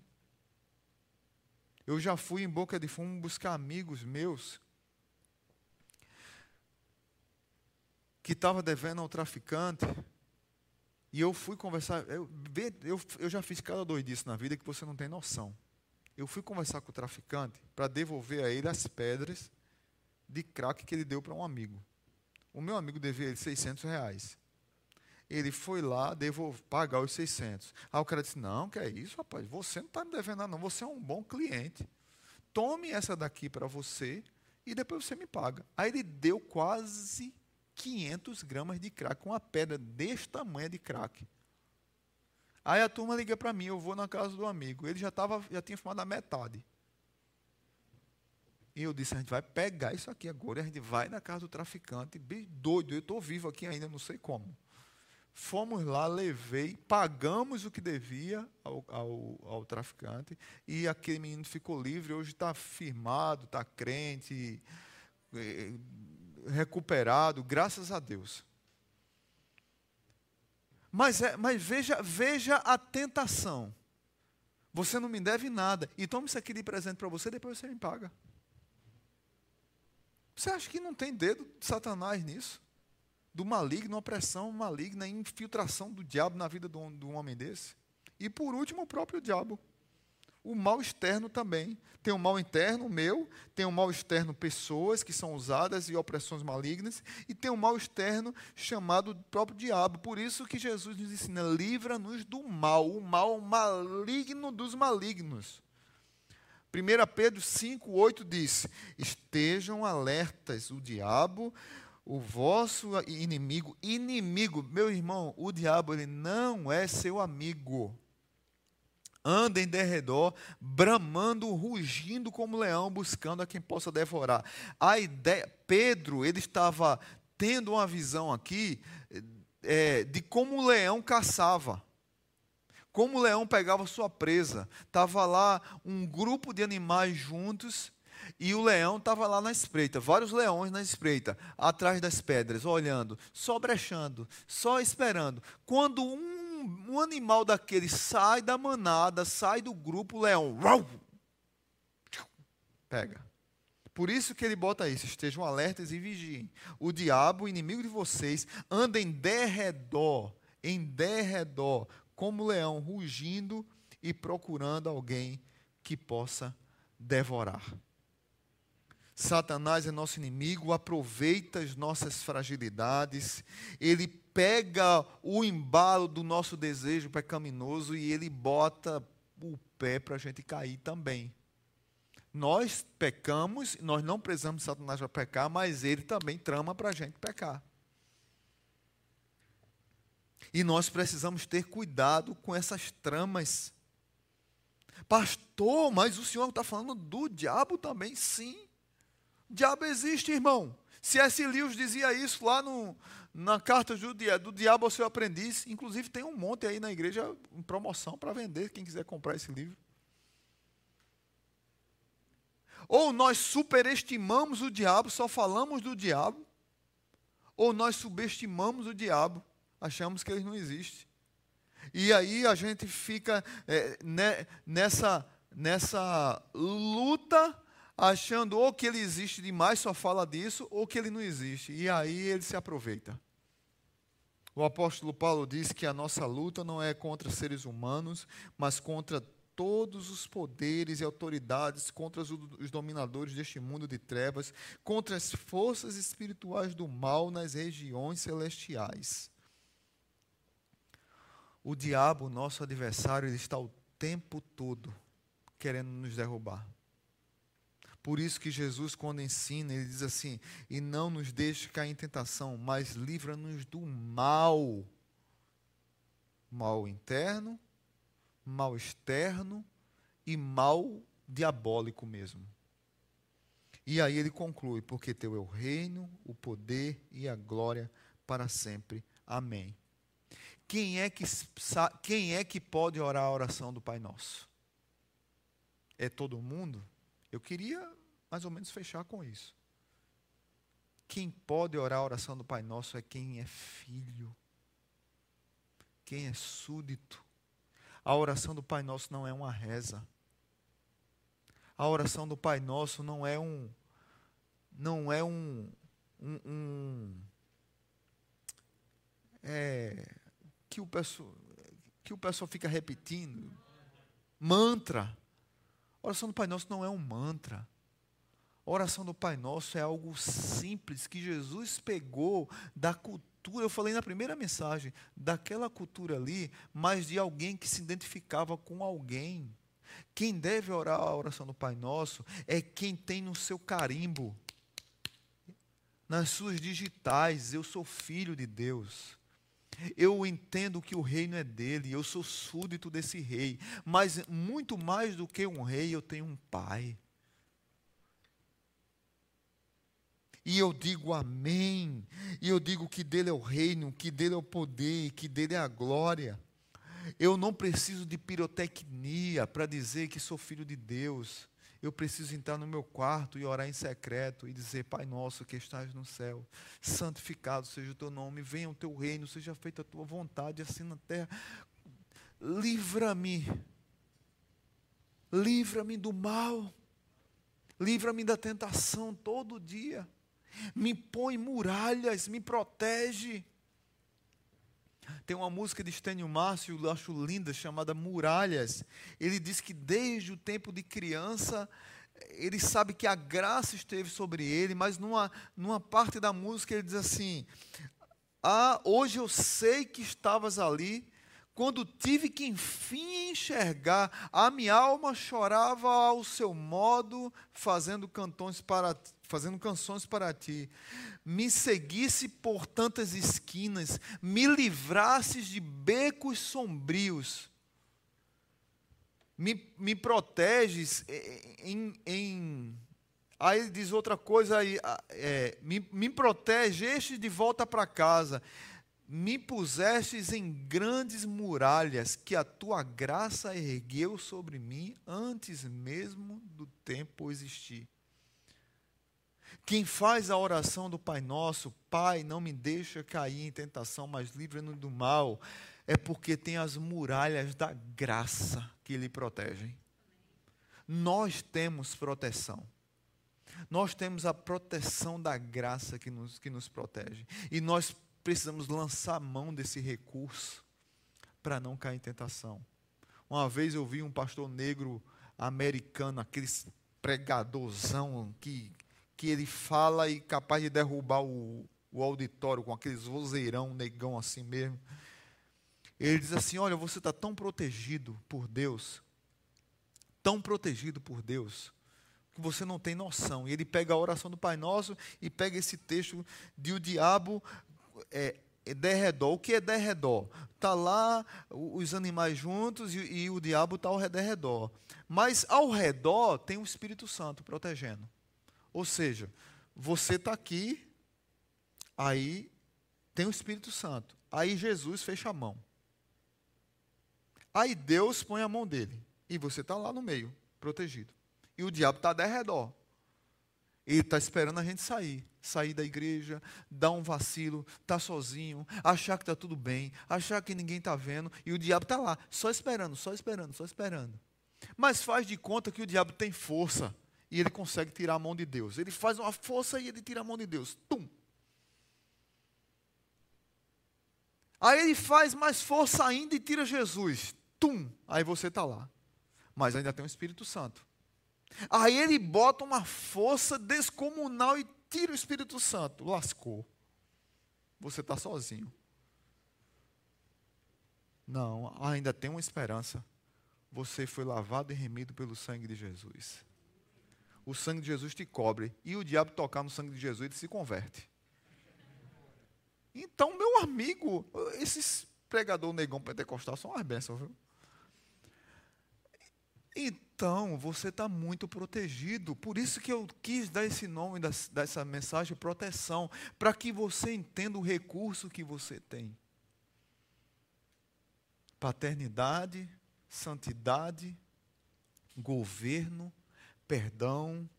Eu já fui em Boca de Fumo buscar amigos meus que estava devendo ao traficante. E eu fui conversar. Eu, eu, eu já fiz cada doidice na vida que você não tem noção. Eu fui conversar com o traficante para devolver a ele as pedras de crack que ele deu para um amigo. O meu amigo devia ele 600 reais. Ele foi lá devolver, pagar os 600. Aí o cara disse: Não, que é isso, rapaz? Você não está me devendo nada, não. Você é um bom cliente. Tome essa daqui para você e depois você me paga. Aí ele deu quase 500 gramas de crack, uma pedra desse tamanho de crack. Aí a turma liga para mim, eu vou na casa do amigo. Ele já, tava, já tinha fumado a metade. E eu disse, a gente vai pegar isso aqui agora, a gente vai na casa do traficante, bem doido, eu estou vivo aqui ainda, não sei como. Fomos lá, levei, pagamos o que devia ao, ao, ao traficante, e aquele menino ficou livre, hoje está firmado, está crente, eh, recuperado, graças a Deus. Mas, é, mas veja, veja a tentação. Você não me deve nada. E toma isso aqui de presente para você, depois você me paga. Você acha que não tem dedo de Satanás nisso? Do maligno, opressão maligna, infiltração do diabo na vida de um, de um homem desse? E por último, o próprio diabo. O mal externo também. Tem o mal interno, meu, tem o mal externo, pessoas que são usadas e opressões malignas, e tem o mal externo chamado próprio diabo. Por isso que Jesus nos ensina: livra-nos do mal, o mal maligno dos malignos. 1 Pedro 5, 8 diz: Estejam alertas, o diabo, o vosso inimigo, inimigo, meu irmão, o diabo ele não é seu amigo. Anda em derredor, bramando, rugindo como leão, buscando a quem possa devorar. A ideia, Pedro, ele estava tendo uma visão aqui é, de como o leão caçava como o leão pegava sua presa. Estava lá um grupo de animais juntos e o leão estava lá na espreita, vários leões na espreita, atrás das pedras, olhando, só brechando, só esperando. Quando um, um animal daquele sai da manada, sai do grupo, o leão uau, pega. Por isso que ele bota isso: estejam alertas e vigiem. O diabo, inimigo de vocês, anda em derredor, em derredor, como leão, rugindo e procurando alguém que possa devorar. Satanás é nosso inimigo, aproveita as nossas fragilidades, ele pega o embalo do nosso desejo pecaminoso e ele bota o pé para a gente cair também. Nós pecamos, nós não precisamos de Satanás para pecar, mas ele também trama para a gente pecar. E nós precisamos ter cuidado com essas tramas. Pastor, mas o senhor está falando do diabo também? Sim. O diabo existe, irmão. C.S. Lewis dizia isso lá no, na carta do, Diabo ao seu aprendiz. Inclusive, tem um monte aí na igreja em promoção para vender, quem quiser comprar esse livro. Ou nós superestimamos o diabo, só falamos do diabo, ou nós subestimamos o diabo achamos que ele não existe. E aí a gente fica é, nessa, nessa luta, achando ou que ele existe demais, só fala disso, ou que ele não existe. E aí ele se aproveita. O apóstolo Paulo diz que a nossa luta não é contra seres humanos, mas contra todos os poderes e autoridades, contra os, dominadores deste mundo de trevas, contra as forças espirituais do mal nas regiões celestiais. O diabo, nosso adversário, ele está o tempo todo querendo nos derrubar. Por isso que Jesus, quando ensina, ele diz assim: e não nos deixe cair em tentação, mas livra-nos do mal. Mal interno, mal externo e mal diabólico mesmo. E aí ele conclui: porque teu é o reino, o poder e a glória para sempre. Amém. Quem é que, quem é que pode orar a oração do Pai Nosso? É todo mundo? Eu queria mais ou menos fechar com isso. Quem pode orar a oração do Pai Nosso é quem é filho, quem é súdito. A oração do Pai Nosso não é uma reza. A oração do Pai Nosso não é um, não é um, um, um é, que o pessoal, que o pessoal fica repetindo. Mantra. Oração do Pai Nosso não é um mantra. A oração do Pai Nosso é algo simples que Jesus pegou da cultura. Eu falei na primeira mensagem, daquela cultura ali, mas de alguém que se identificava com alguém. Quem deve orar a oração do Pai Nosso é quem tem no seu carimbo, nas suas digitais, eu sou filho de Deus. Eu entendo que o reino é dele, eu sou súdito desse rei, mas muito mais do que um rei, eu tenho um pai. E eu digo amém. E eu digo que dele é o reino, que dele é o poder, que dele é a glória. Eu não preciso de pirotecnia para dizer que sou filho de Deus eu preciso entrar no meu quarto e orar em secreto e dizer: Pai nosso que estás no céu, santificado seja o teu nome, venha o teu reino, seja feita a tua vontade, assim na terra. Livra-me livra-me do mal, livra-me da tentação todo dia, me põe muralhas, me protege. Tem uma música de Estênio Márcio, eu acho linda, chamada Muralhas. Ele diz que desde o tempo de criança, ele sabe que a graça esteve sobre ele, mas numa, numa parte da música ele diz assim: Ah, hoje eu sei que estavas ali, quando tive que enfim enxergar, a minha alma chorava ao seu modo, fazendo cantões para fazendo canções para ti. Me seguisse por tantas esquinas, me livrasses de becos sombrios me, me proteges em, em, Aí diz outra coisa aí, é, me, me protegestes de volta para casa, me pusestes em grandes muralhas, que a tua graça ergueu sobre mim antes mesmo do tempo existir. Quem faz a oração do Pai Nosso, Pai, não me deixa cair em tentação, mas livra-nos do mal, é porque tem as muralhas da graça que lhe protegem. Nós temos proteção. Nós temos a proteção da graça que nos, que nos protege. E nós precisamos lançar mão desse recurso para não cair em tentação. Uma vez eu vi um pastor negro americano, aquele pregadorzão que, que ele fala e capaz de derrubar o, o auditório com aqueles vozeirão negão assim mesmo. Ele diz assim: Olha, você está tão protegido por Deus, tão protegido por Deus, que você não tem noção. E ele pega a oração do Pai Nosso e pega esse texto de o diabo é, é derredor. O que é derredor? Está lá os animais juntos e, e o diabo está ao derredor. Mas ao redor tem o Espírito Santo protegendo. Ou seja, você está aqui, aí tem o Espírito Santo. Aí Jesus fecha a mão. Aí Deus põe a mão dele. E você está lá no meio, protegido. E o diabo está redor. Ele está esperando a gente sair. Sair da igreja, dar um vacilo, estar tá sozinho, achar que está tudo bem, achar que ninguém está vendo. E o diabo está lá, só esperando, só esperando, só esperando. Mas faz de conta que o diabo tem força. E ele consegue tirar a mão de Deus. Ele faz uma força e ele tira a mão de Deus. Tum! Aí ele faz mais força ainda e tira Jesus tum, aí você está lá. Mas ainda tem o Espírito Santo. Aí ele bota uma força descomunal e tira o Espírito Santo. Lascou. Você está sozinho. Não, ainda tem uma esperança. Você foi lavado e remido pelo sangue de Jesus. O sangue de Jesus te cobre. E o diabo tocar no sangue de Jesus, ele se converte. Então, meu amigo, esses pregador negão pentecostal são as bênçãos, viu? Então, você está muito protegido. Por isso que eu quis dar esse nome dessa mensagem, proteção, para que você entenda o recurso que você tem. Paternidade, santidade, governo, perdão,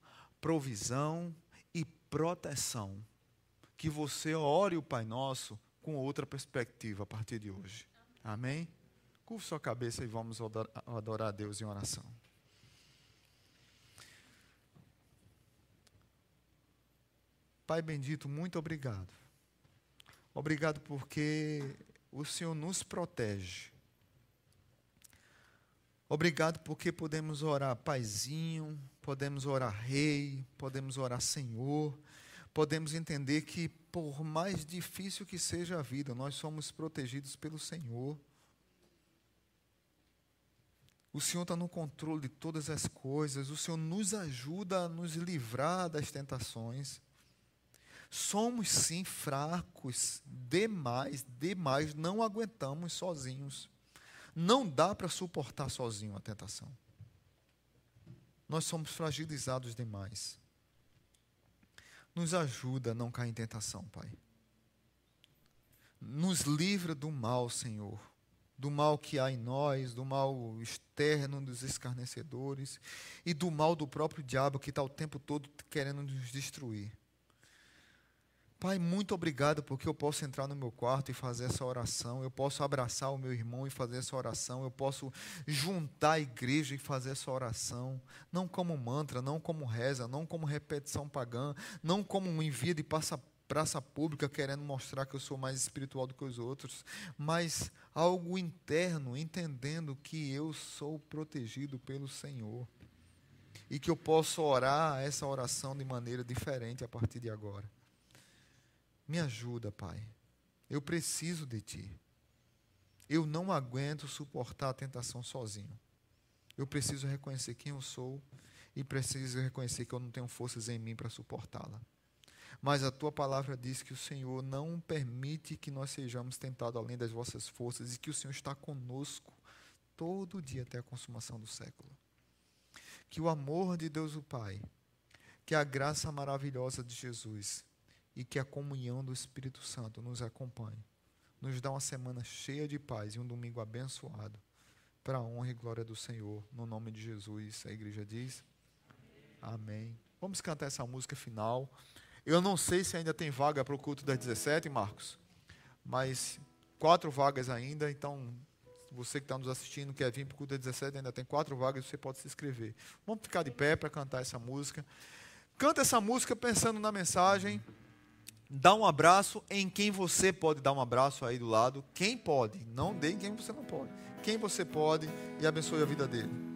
provisão e proteção. Que você ore o Pai Nosso com outra perspectiva a partir de hoje. Amém? Curva sua cabeça e vamos adorar a Deus em oração. Pai bendito, muito obrigado. Obrigado porque o Senhor nos protege. Obrigado porque podemos orar Paizinho, podemos orar Rei, podemos orar Senhor, podemos entender que por mais difícil que seja a vida, nós somos protegidos pelo Senhor. O Senhor está no controle de todas as coisas. O Senhor nos ajuda a nos livrar das tentações. Somos sim fracos demais, demais, não aguentamos sozinhos. Não dá para suportar sozinho a tentação. Nós somos fragilizados demais. Nos ajuda a não cair em tentação, Pai. Nos livra do mal, Senhor do mal que há em nós, do mal externo dos escarnecedores e do mal do próprio diabo que está o tempo todo querendo nos destruir. Pai, muito obrigado porque eu posso entrar no meu quarto e fazer essa oração, eu posso abraçar o meu irmão e fazer essa oração, eu posso juntar a igreja e fazer essa oração, não como mantra, não como reza, não como repetição pagã, não como um envio de praça pública querendo mostrar que eu sou mais espiritual do que os outros, mas algo interno, entendendo que eu sou protegido pelo Senhor e que eu posso orar essa oração de maneira diferente a partir de agora. Me ajuda, Pai. Eu preciso de Ti. Eu não aguento suportar a tentação sozinho. Eu preciso reconhecer quem eu sou e preciso reconhecer que eu não tenho forças em mim para suportá-la. Mas a tua palavra diz que o Senhor não permite que nós sejamos tentados além das vossas forças e que o Senhor está conosco todo dia até a consumação do século. Que o amor de Deus o Pai, que a graça maravilhosa de Jesus e que a comunhão do Espírito Santo nos acompanhe. Nos dá uma semana cheia de paz e um domingo abençoado, para a honra e glória do Senhor. No nome de Jesus, a igreja diz: Amém. Amém. Vamos cantar essa música final. Eu não sei se ainda tem vaga para o culto das 17, Marcos, mas quatro vagas ainda, então você que está nos assistindo, quer vir para o culto das 17, ainda tem quatro vagas, você pode se inscrever. Vamos ficar de pé para cantar essa música. Canta essa música pensando na mensagem. Dá um abraço em quem você pode dar um abraço aí do lado. Quem pode, não dê em quem você não pode. Quem você pode e abençoe a vida dele.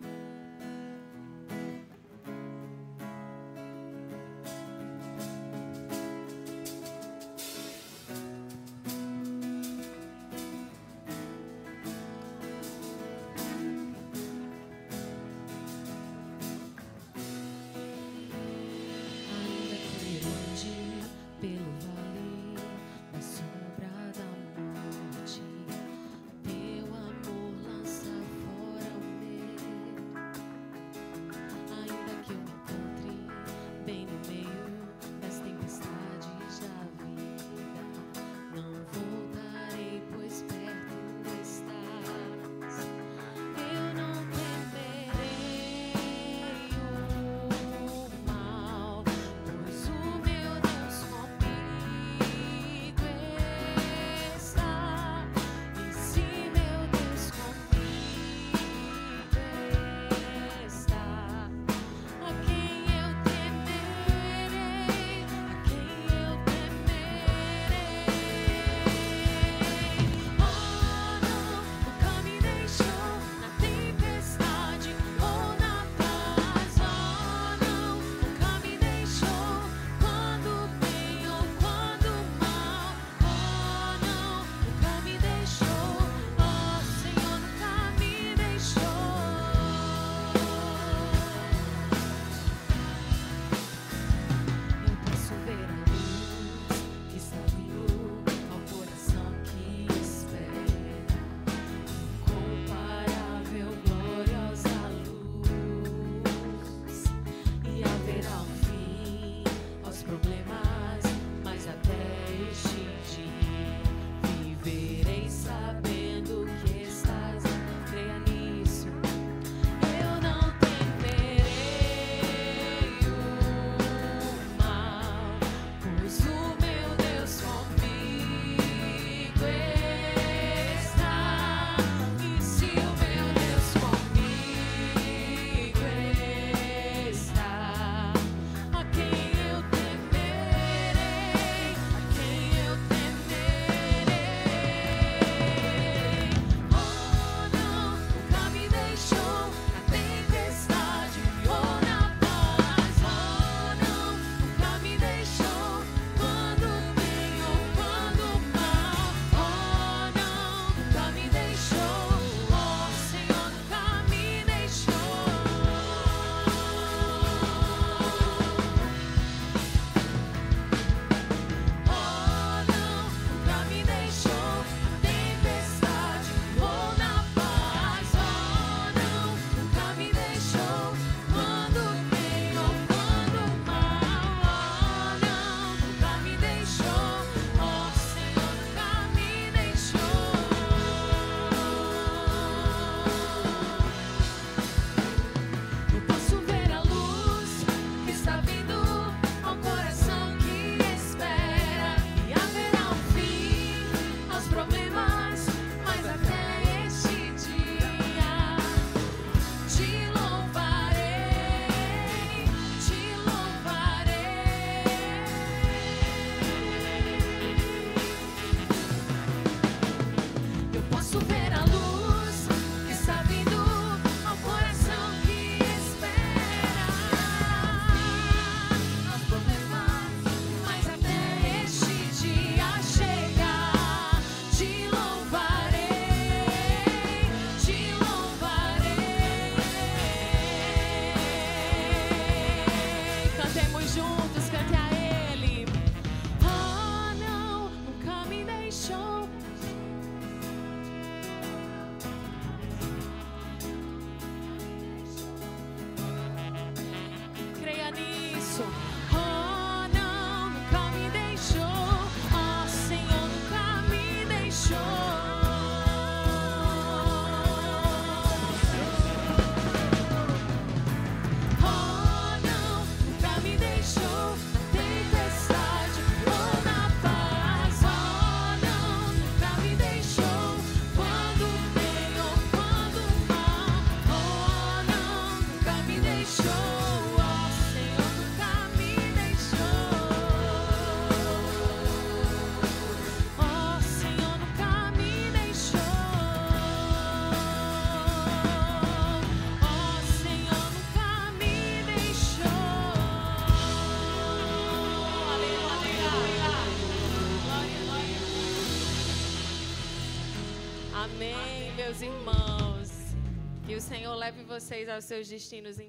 Vocês aos seus destinos